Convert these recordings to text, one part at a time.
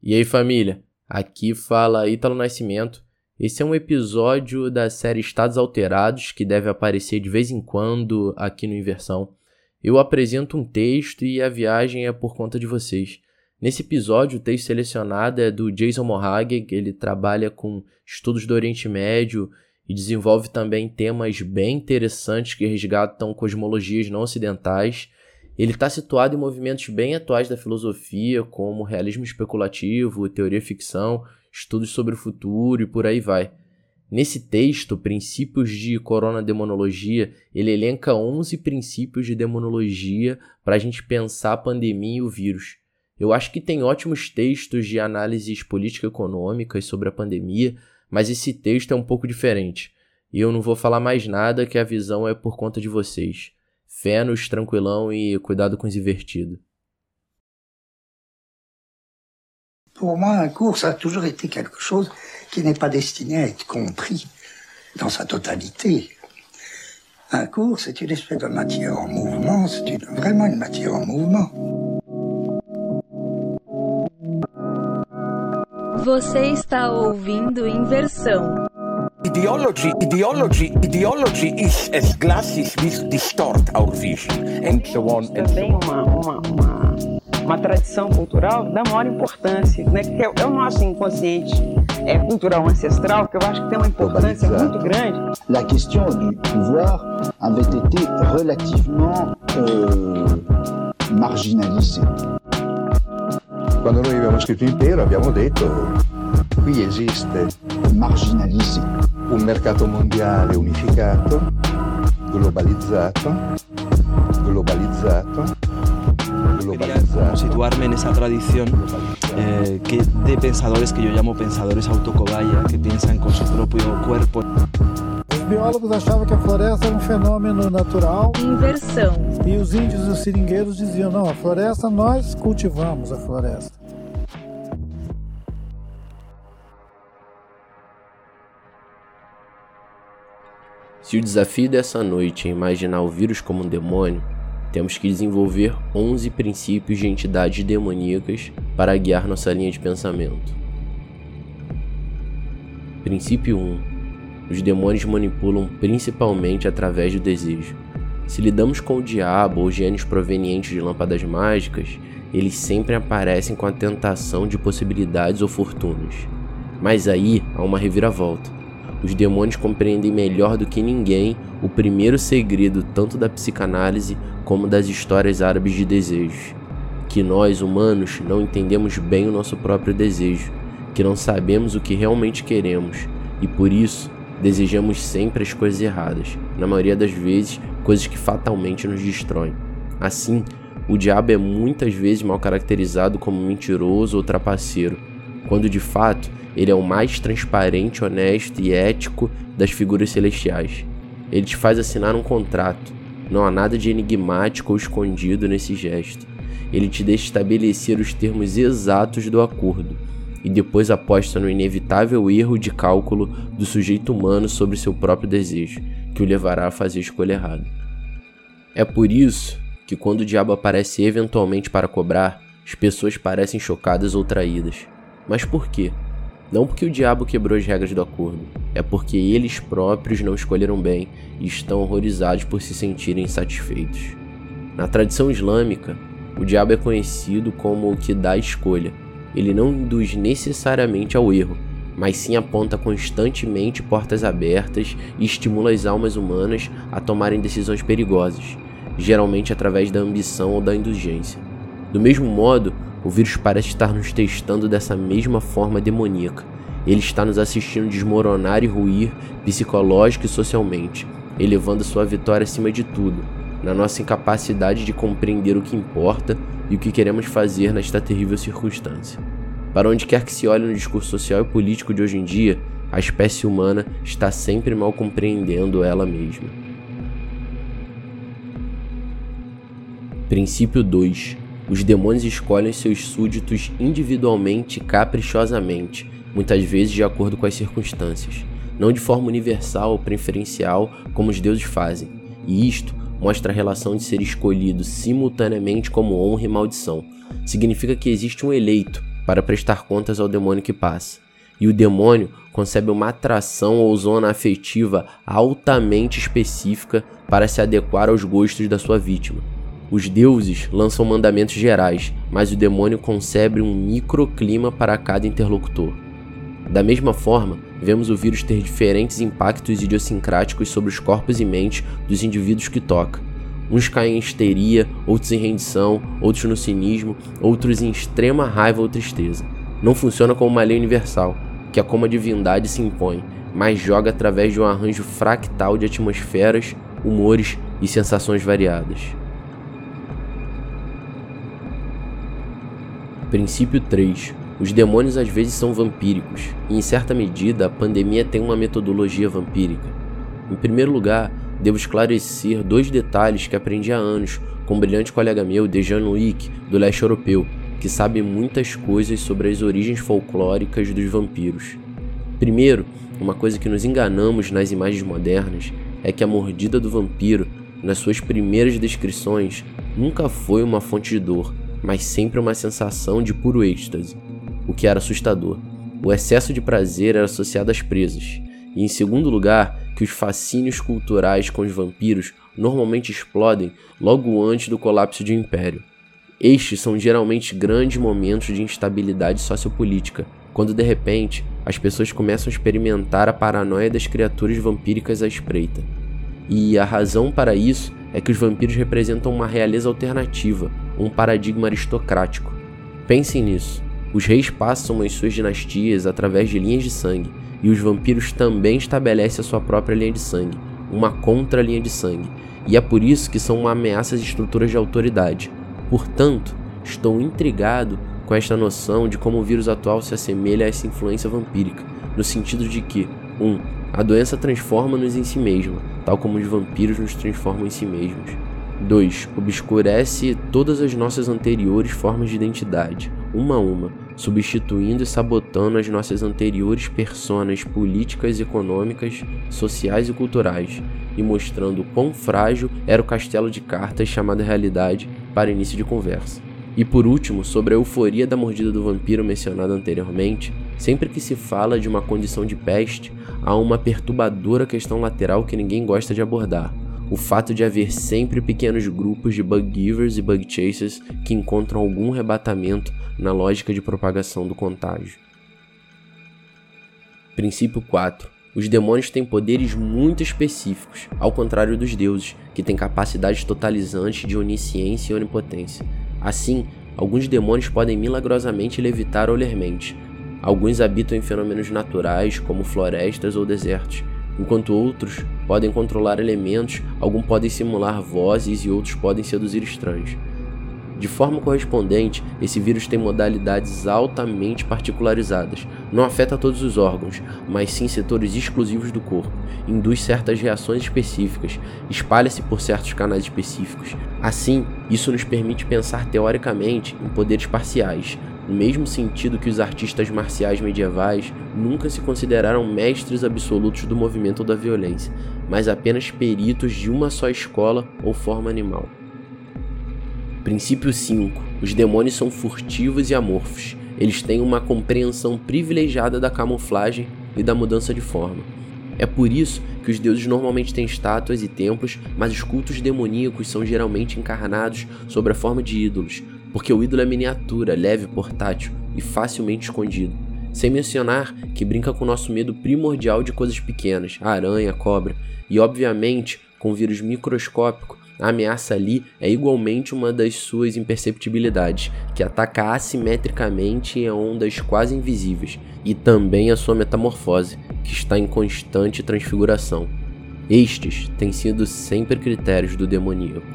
E aí, família? Aqui fala Ítalo Nascimento. Esse é um episódio da série Estados Alterados que deve aparecer de vez em quando aqui no Inversão. Eu apresento um texto e a viagem é por conta de vocês. Nesse episódio, o texto selecionado é do Jason Mohage, ele trabalha com estudos do Oriente Médio e desenvolve também temas bem interessantes que resgatam cosmologias não ocidentais ele está situado em movimentos bem atuais da filosofia, como realismo especulativo, teoria ficção, estudos sobre o futuro e por aí vai. Nesse texto, Princípios de Corona Demonologia, ele elenca 11 princípios de demonologia para a gente pensar a pandemia e o vírus. Eu acho que tem ótimos textos de análises político-econômicas sobre a pandemia, mas esse texto é um pouco diferente. E eu não vou falar mais nada que a visão é por conta de vocês. Fé nos tranquilão e cuidado com os invertidos. Pour moi, un cours, ça a toujours été quelque chose qui n'est pas destiné à être compris dans sa totalité. Un cours, c'est une espèce de matière en mouvement, c'est une, vraiment une matière en mouvement. Você está ouvindo Inversão. Ideology, ideology, ideology is as glasses which distort our vision, and so on. And Também uma, uma, uma, uma tradição cultural da maior importância, né? que é, é o nosso inconsciente é, cultural ancestral, que eu acho que tem uma importância muito grande. La question du pouvoir avait été relativement euh, marginalisée. Quando noi abbiamo scritto impero abbiamo detto qui esiste marginalisé. un mercato mondiale unificato, globalizzato, globalizzato, globalizzato. situarme en esa tradición eh, que, de pensadores que yo llamo pensadores autocobaya, que piensan con su propio cuerpo. Os biólogos achavam que a floresta era um fenômeno natural. Inversão. E os índios e os seringueiros diziam: não, a floresta nós cultivamos a floresta. Se o desafio dessa noite é imaginar o vírus como um demônio, temos que desenvolver 11 princípios de entidades demoníacas para guiar nossa linha de pensamento. Princípio 1. Os demônios manipulam principalmente através do desejo. Se lidamos com o diabo ou gênios provenientes de lâmpadas mágicas, eles sempre aparecem com a tentação de possibilidades ou fortunas. Mas aí há uma reviravolta os demônios compreendem melhor do que ninguém o primeiro segredo tanto da psicanálise como das histórias árabes de desejos. Que nós, humanos, não entendemos bem o nosso próprio desejo, que não sabemos o que realmente queremos e por isso desejamos sempre as coisas erradas, na maioria das vezes, coisas que fatalmente nos destroem. Assim, o diabo é muitas vezes mal caracterizado como mentiroso ou trapaceiro, quando de fato ele é o mais transparente, honesto e ético das figuras celestiais. Ele te faz assinar um contrato. Não há nada de enigmático ou escondido nesse gesto. Ele te deixa estabelecer os termos exatos do acordo e depois aposta no inevitável erro de cálculo do sujeito humano sobre seu próprio desejo, que o levará a fazer a escolha errada. É por isso que quando o diabo aparece eventualmente para cobrar, as pessoas parecem chocadas ou traídas. Mas por quê? Não porque o diabo quebrou as regras do acordo, é porque eles próprios não escolheram bem e estão horrorizados por se sentirem insatisfeitos. Na tradição islâmica, o diabo é conhecido como o que dá a escolha. Ele não induz necessariamente ao erro, mas sim aponta constantemente portas abertas e estimula as almas humanas a tomarem decisões perigosas, geralmente através da ambição ou da indulgência. Do mesmo modo, o vírus parece estar nos testando dessa mesma forma demoníaca. Ele está nos assistindo desmoronar e ruir psicológica e socialmente, elevando sua vitória acima de tudo, na nossa incapacidade de compreender o que importa e o que queremos fazer nesta terrível circunstância. Para onde quer que se olhe no discurso social e político de hoje em dia, a espécie humana está sempre mal compreendendo ela mesma. Princípio 2 os demônios escolhem seus súditos individualmente e caprichosamente, muitas vezes de acordo com as circunstâncias, não de forma universal ou preferencial como os deuses fazem. E isto mostra a relação de ser escolhido simultaneamente como honra e maldição. Significa que existe um eleito, para prestar contas ao demônio que passa. E o demônio concebe uma atração ou zona afetiva altamente específica para se adequar aos gostos da sua vítima. Os deuses lançam mandamentos gerais, mas o demônio concebe um microclima para cada interlocutor. Da mesma forma, vemos o vírus ter diferentes impactos idiosincráticos sobre os corpos e mentes dos indivíduos que toca. Uns caem em histeria, outros em rendição, outros no cinismo, outros em extrema raiva ou tristeza. Não funciona como uma lei universal, que é como a divindade se impõe, mas joga através de um arranjo fractal de atmosferas, humores e sensações variadas. Princípio 3 os demônios às vezes são vampíricos, e em certa medida a pandemia tem uma metodologia vampírica. Em primeiro lugar, devo esclarecer dois detalhes que aprendi há anos com um brilhante colega meu, Dejan Luick, do leste europeu, que sabe muitas coisas sobre as origens folclóricas dos vampiros. Primeiro, uma coisa que nos enganamos nas imagens modernas é que a mordida do vampiro, nas suas primeiras descrições, nunca foi uma fonte de dor, mas sempre uma sensação de puro êxtase o que era assustador. O excesso de prazer era associado às presas, e em segundo lugar, que os fascínios culturais com os vampiros normalmente explodem logo antes do colapso de um império. Estes são geralmente grandes momentos de instabilidade sociopolítica, quando de repente as pessoas começam a experimentar a paranoia das criaturas vampíricas à espreita. E a razão para isso é que os vampiros representam uma realeza alternativa, um paradigma aristocrático. Pensem nisso. Os reis passam as suas dinastias através de linhas de sangue, e os vampiros também estabelecem a sua própria linha de sangue, uma contra-linha de sangue, e é por isso que são uma ameaça às estruturas de autoridade. Portanto, estou intrigado com esta noção de como o vírus atual se assemelha a essa influência vampírica, no sentido de que 1. Um, a doença transforma-nos em si mesma, tal como os vampiros nos transformam em si mesmos. 2. Obscurece todas as nossas anteriores formas de identidade, uma a uma, substituindo e sabotando as nossas anteriores personas políticas, econômicas, sociais e culturais, e mostrando quão frágil era o castelo de cartas chamado realidade para início de conversa. E por último, sobre a euforia da mordida do vampiro mencionada anteriormente, sempre que se fala de uma condição de peste, há uma perturbadora questão lateral que ninguém gosta de abordar o fato de haver sempre pequenos grupos de bug givers e bug chasers que encontram algum rebatamento na lógica de propagação do contágio. Princípio 4. Os demônios têm poderes muito específicos, ao contrário dos deuses, que têm capacidades totalizantes de onisciência e onipotência. Assim, alguns demônios podem milagrosamente levitar ou ler mente. Alguns habitam em fenômenos naturais, como florestas ou desertos, enquanto outros podem controlar elementos, alguns podem simular vozes e outros podem seduzir estranhos. De forma correspondente, esse vírus tem modalidades altamente particularizadas. Não afeta todos os órgãos, mas sim setores exclusivos do corpo. Induz certas reações específicas, espalha-se por certos canais específicos. Assim, isso nos permite pensar teoricamente em poderes parciais, no mesmo sentido que os artistas marciais medievais nunca se consideraram mestres absolutos do movimento ou da violência, mas apenas peritos de uma só escola ou forma animal. Princípio 5. Os demônios são furtivos e amorfos. Eles têm uma compreensão privilegiada da camuflagem e da mudança de forma. É por isso que os deuses normalmente têm estátuas e templos, mas os cultos demoníacos são geralmente encarnados sob a forma de ídolos, porque o ídolo é miniatura, leve, portátil e facilmente escondido. Sem mencionar que brinca com o nosso medo primordial de coisas pequenas, aranha, cobra, e obviamente com vírus microscópico a ameaça ali é igualmente uma das suas imperceptibilidades, que ataca assimetricamente em ondas quase invisíveis, e também a sua metamorfose, que está em constante transfiguração. Estes têm sido sempre critérios do demoníaco.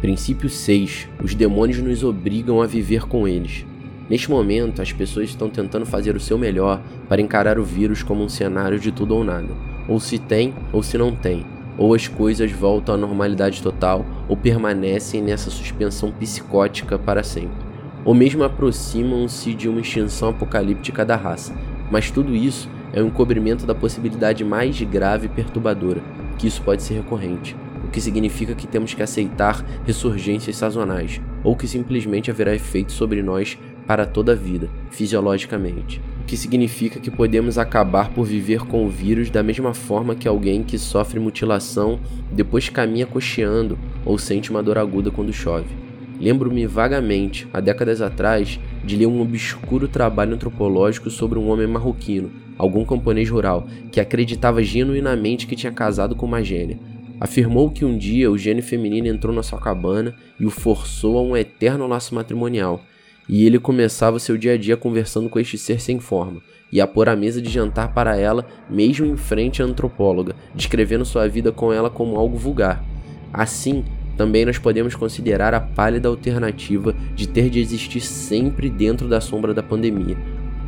Princípio 6. Os demônios nos obrigam a viver com eles. Neste momento, as pessoas estão tentando fazer o seu melhor para encarar o vírus como um cenário de tudo ou nada. Ou se tem, ou se não tem ou as coisas voltam à normalidade total, ou permanecem nessa suspensão psicótica para sempre, ou mesmo aproximam-se de uma extinção apocalíptica da raça. Mas tudo isso é um encobrimento da possibilidade mais grave e perturbadora, que isso pode ser recorrente, o que significa que temos que aceitar ressurgências sazonais, ou que simplesmente haverá efeito sobre nós para toda a vida, fisiologicamente. O que significa que podemos acabar por viver com o vírus da mesma forma que alguém que sofre mutilação depois caminha cocheando ou sente uma dor aguda quando chove. Lembro-me vagamente, há décadas atrás, de ler um obscuro trabalho antropológico sobre um homem marroquino, algum camponês rural, que acreditava genuinamente que tinha casado com uma gênia. Afirmou que um dia o gênio feminino entrou na sua cabana e o forçou a um eterno laço matrimonial, e ele começava seu dia a dia conversando com este ser sem forma, e a pôr a mesa de jantar para ela, mesmo em frente à antropóloga, descrevendo sua vida com ela como algo vulgar. Assim, também nós podemos considerar a pálida alternativa de ter de existir sempre dentro da sombra da pandemia,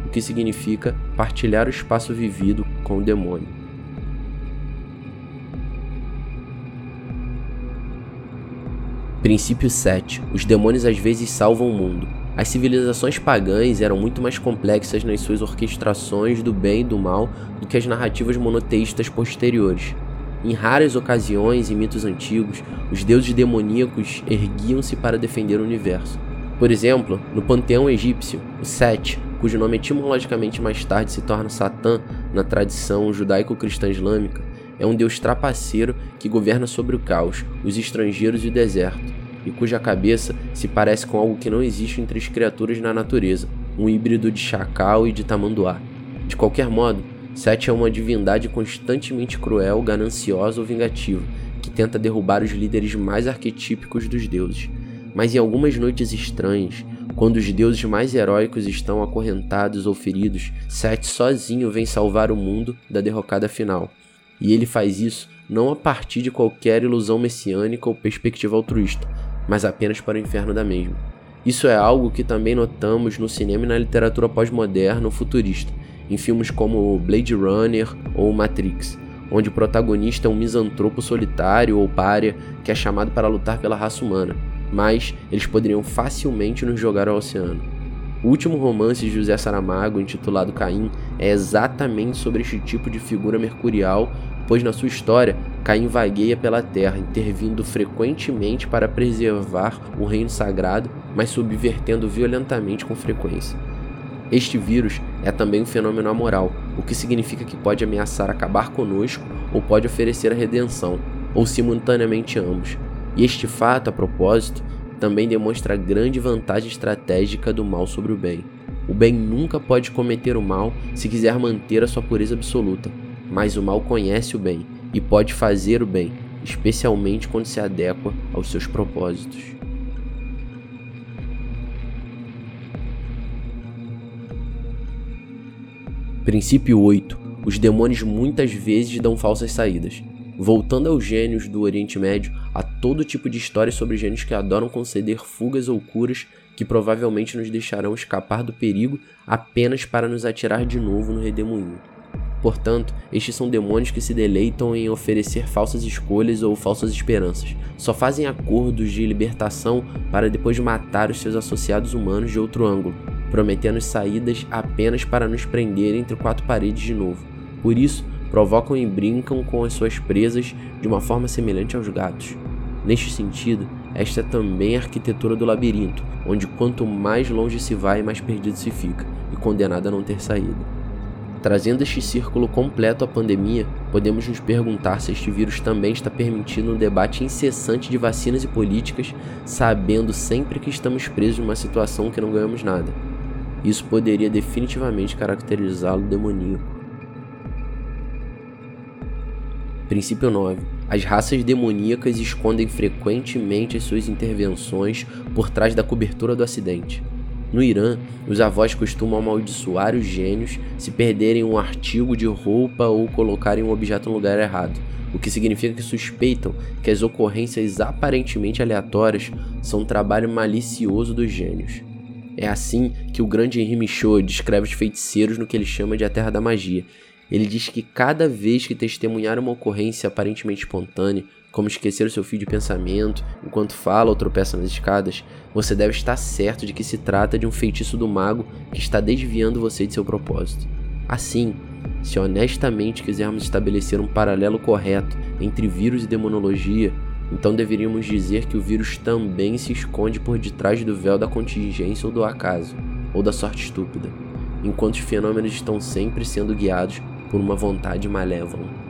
o que significa partilhar o espaço vivido com o demônio. Princípio 7. Os demônios às vezes salvam o mundo. As civilizações pagãs eram muito mais complexas nas suas orquestrações do bem e do mal do que as narrativas monoteístas posteriores. Em raras ocasiões e mitos antigos, os deuses demoníacos erguiam-se para defender o universo. Por exemplo, no panteão egípcio, o Set, cujo nome etimologicamente mais tarde se torna Satã na tradição judaico-cristã islâmica, é um deus trapaceiro que governa sobre o caos, os estrangeiros e o deserto, e cuja cabeça se parece com algo que não existe entre as criaturas na natureza, um híbrido de chacal e de tamanduá. De qualquer modo, Sete é uma divindade constantemente cruel, gananciosa ou vingativa, que tenta derrubar os líderes mais arquetípicos dos deuses. Mas em algumas noites estranhas, quando os deuses mais heróicos estão acorrentados ou feridos, Sete sozinho vem salvar o mundo da derrocada final. E ele faz isso não a partir de qualquer ilusão messiânica ou perspectiva altruísta, mas apenas para o inferno da mesma. Isso é algo que também notamos no cinema e na literatura pós-moderna ou futurista, em filmes como Blade Runner ou Matrix, onde o protagonista é um misantropo solitário ou párea que é chamado para lutar pela raça humana, mas eles poderiam facilmente nos jogar ao oceano. O último romance de José Saramago, intitulado Caim, é exatamente sobre este tipo de figura mercurial, pois na sua história, Caim vagueia pela terra, intervindo frequentemente para preservar o reino sagrado, mas subvertendo violentamente com frequência. Este vírus é também um fenômeno amoral, o que significa que pode ameaçar acabar conosco ou pode oferecer a redenção, ou simultaneamente ambos. E este fato, a propósito, também demonstra a grande vantagem estratégica do mal sobre o bem. O bem nunca pode cometer o mal se quiser manter a sua pureza absoluta, mas o mal conhece o bem e pode fazer o bem, especialmente quando se adequa aos seus propósitos. Princípio 8. Os demônios muitas vezes dão falsas saídas. Voltando aos gênios do Oriente Médio, há todo tipo de histórias sobre gênios que adoram conceder fugas ou curas que provavelmente nos deixarão escapar do perigo apenas para nos atirar de novo no redemoinho. Portanto, estes são demônios que se deleitam em oferecer falsas escolhas ou falsas esperanças. Só fazem acordos de libertação para depois matar os seus associados humanos de outro ângulo, prometendo saídas apenas para nos prender entre quatro paredes de novo. Por isso, provocam e brincam com as suas presas de uma forma semelhante aos gatos. Neste sentido, esta é também a arquitetura do labirinto, onde quanto mais longe se vai, mais perdido se fica, e condenado a não ter saída. Trazendo este círculo completo à pandemia, podemos nos perguntar se este vírus também está permitindo um debate incessante de vacinas e políticas, sabendo sempre que estamos presos em uma situação que não ganhamos nada. Isso poderia definitivamente caracterizá-lo demoníaco. Princípio 9. As raças demoníacas escondem frequentemente as suas intervenções por trás da cobertura do acidente. No Irã, os avós costumam amaldiçoar os gênios se perderem um artigo de roupa ou colocarem um objeto no lugar errado, o que significa que suspeitam que as ocorrências aparentemente aleatórias são um trabalho malicioso dos gênios. É assim que o grande Henri Michaud descreve os feiticeiros no que ele chama de a Terra da Magia. Ele diz que cada vez que testemunhar uma ocorrência aparentemente espontânea, como esquecer o seu fio de pensamento enquanto fala ou tropeça nas escadas, você deve estar certo de que se trata de um feitiço do mago que está desviando você de seu propósito. Assim, se honestamente quisermos estabelecer um paralelo correto entre vírus e demonologia, então deveríamos dizer que o vírus também se esconde por detrás do véu da contingência ou do acaso, ou da sorte estúpida, enquanto os fenômenos estão sempre sendo guiados por uma vontade malévola.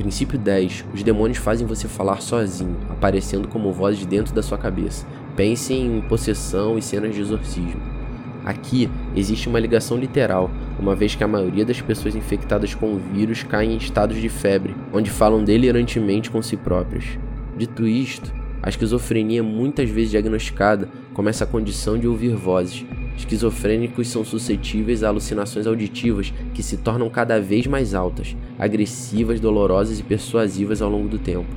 Princípio 10. Os demônios fazem você falar sozinho, aparecendo como vozes dentro da sua cabeça. Pense em possessão e cenas de exorcismo. Aqui existe uma ligação literal, uma vez que a maioria das pessoas infectadas com o vírus caem em estados de febre, onde falam delirantemente com si próprias. Dito isto, a esquizofrenia, muitas vezes diagnosticada, começa a condição de ouvir vozes. Esquizofrênicos são suscetíveis a alucinações auditivas que se tornam cada vez mais altas, agressivas, dolorosas e persuasivas ao longo do tempo.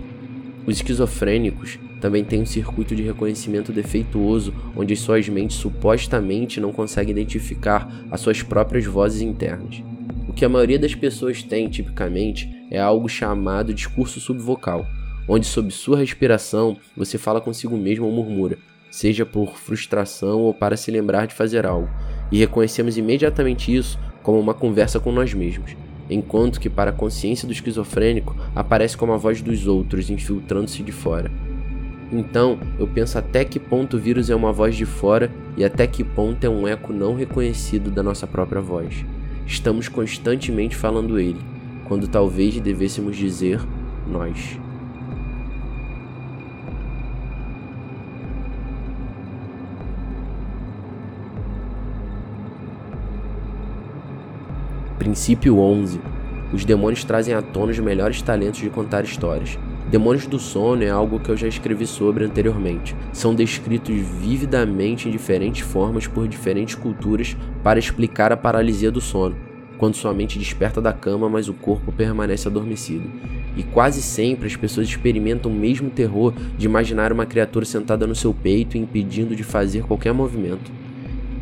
Os esquizofrênicos também têm um circuito de reconhecimento defeituoso onde suas mentes supostamente não conseguem identificar as suas próprias vozes internas. O que a maioria das pessoas tem, tipicamente, é algo chamado discurso subvocal, onde sob sua respiração você fala consigo mesmo ou murmura, seja por frustração ou para se lembrar de fazer algo, e reconhecemos imediatamente isso como uma conversa com nós mesmos, enquanto que para a consciência do esquizofrênico aparece como a voz dos outros infiltrando-se de fora. Então, eu penso até que ponto o vírus é uma voz de fora e até que ponto é um eco não reconhecido da nossa própria voz. Estamos constantemente falando ele, quando talvez devêssemos dizer nós. Princípio 11. Os demônios trazem à tona os melhores talentos de contar histórias. Demônios do sono é algo que eu já escrevi sobre anteriormente. São descritos vividamente em diferentes formas por diferentes culturas para explicar a paralisia do sono, quando sua mente desperta da cama, mas o corpo permanece adormecido. E quase sempre as pessoas experimentam o mesmo terror de imaginar uma criatura sentada no seu peito e impedindo de fazer qualquer movimento.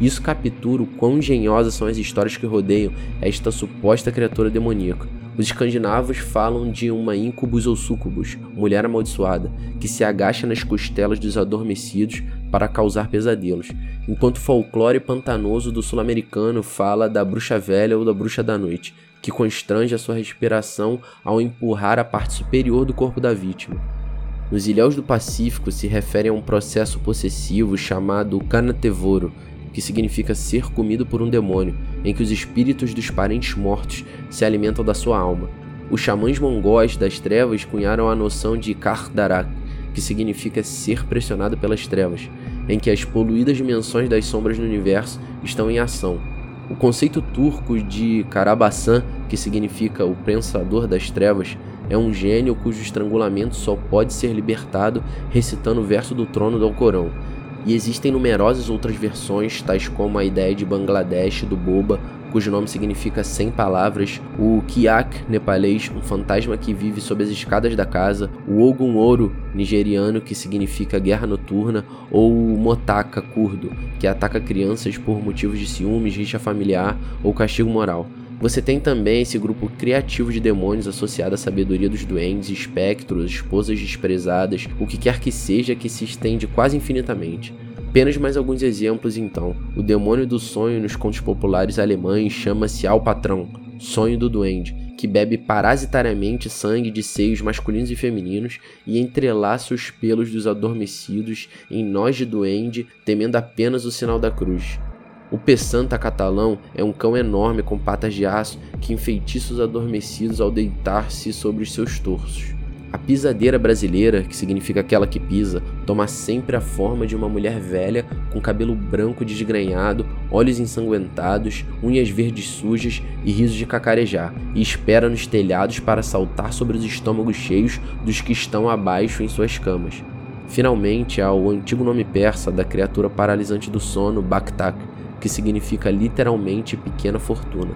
Isso captura o quão engenhosas são as histórias que rodeiam esta suposta criatura demoníaca. Os escandinavos falam de uma incubus ou sucubus, mulher amaldiçoada, que se agacha nas costelas dos adormecidos para causar pesadelos, enquanto o folclore pantanoso do sul-americano fala da bruxa velha ou da bruxa da noite, que constrange a sua respiração ao empurrar a parte superior do corpo da vítima. Nos ilhéus do Pacífico se refere a um processo possessivo chamado canatevoro, que significa ser comido por um demônio, em que os espíritos dos parentes mortos se alimentam da sua alma. Os xamãs mongóis das trevas cunharam a noção de Kardarak, que significa ser pressionado pelas trevas, em que as poluídas dimensões das sombras no universo estão em ação. O conceito turco de Karabasan, que significa o pensador das trevas, é um gênio cujo estrangulamento só pode ser libertado recitando o verso do trono do Alcorão, e existem numerosas outras versões, tais como a ideia de Bangladesh do Boba, cujo nome significa sem palavras, o Kiak nepalês, um fantasma que vive sob as escadas da casa, o Ogun Ouro nigeriano, que significa guerra noturna, ou o Motaka curdo, que ataca crianças por motivos de ciúmes, rixa familiar ou castigo moral. Você tem também esse grupo criativo de demônios associado à sabedoria dos duendes, espectros, esposas desprezadas, o que quer que seja que se estende quase infinitamente. Apenas mais alguns exemplos então. O demônio do sonho nos contos populares alemães chama-se Alpatrão, sonho do duende, que bebe parasitariamente sangue de seios masculinos e femininos e entrelaça os pelos dos adormecidos em nós de duende, temendo apenas o sinal da cruz. O Pessanta catalão é um cão enorme com patas de aço que enfeitiça os adormecidos ao deitar-se sobre os seus torsos. A pisadeira brasileira, que significa aquela que pisa, toma sempre a forma de uma mulher velha com cabelo branco desgrenhado, olhos ensanguentados, unhas verdes sujas e risos de cacarejar, e espera nos telhados para saltar sobre os estômagos cheios dos que estão abaixo em suas camas. Finalmente há o antigo nome persa da criatura paralisante do sono, Baktak, que significa literalmente pequena fortuna.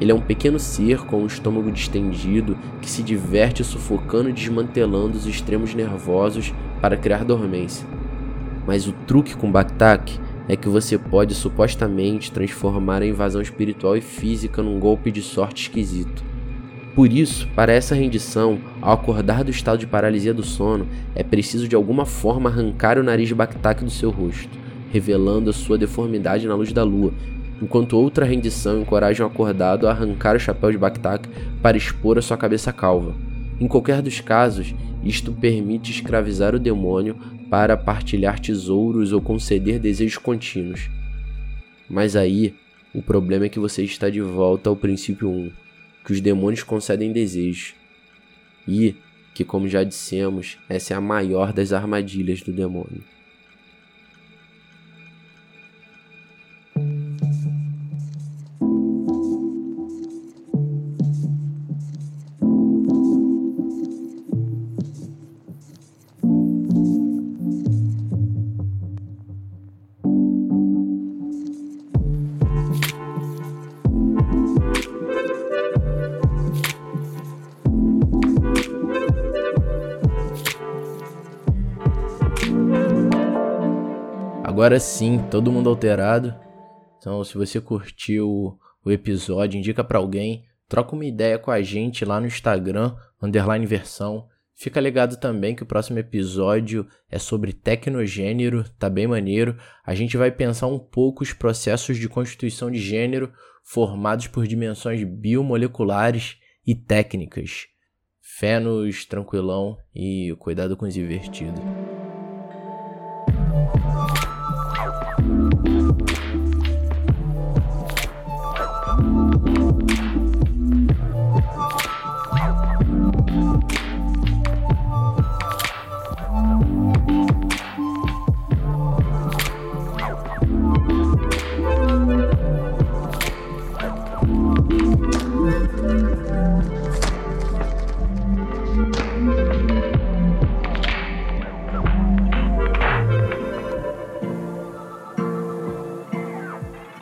Ele é um pequeno ser com o estômago distendido que se diverte sufocando e desmantelando os extremos nervosos para criar dormência. Mas o truque com Baktak é que você pode supostamente transformar a invasão espiritual e física num golpe de sorte esquisito. Por isso, para essa rendição, ao acordar do estado de paralisia do sono, é preciso de alguma forma arrancar o nariz de do seu rosto revelando sua deformidade na luz da lua, enquanto outra rendição encoraja o acordado a arrancar o chapéu de Baktak para expor a sua cabeça calva. Em qualquer dos casos, isto permite escravizar o demônio para partilhar tesouros ou conceder desejos contínuos. Mas aí, o problema é que você está de volta ao princípio 1, que os demônios concedem desejos. E que, como já dissemos, essa é a maior das armadilhas do demônio. Agora sim, todo mundo alterado. Então, se você curtiu o episódio, indica para alguém, troca uma ideia com a gente lá no Instagram, underline versão. Fica ligado também que o próximo episódio é sobre tecnogênero, tá bem maneiro. A gente vai pensar um pouco os processos de constituição de gênero formados por dimensões biomoleculares e técnicas. Fé nos tranquilão e cuidado com os invertidos.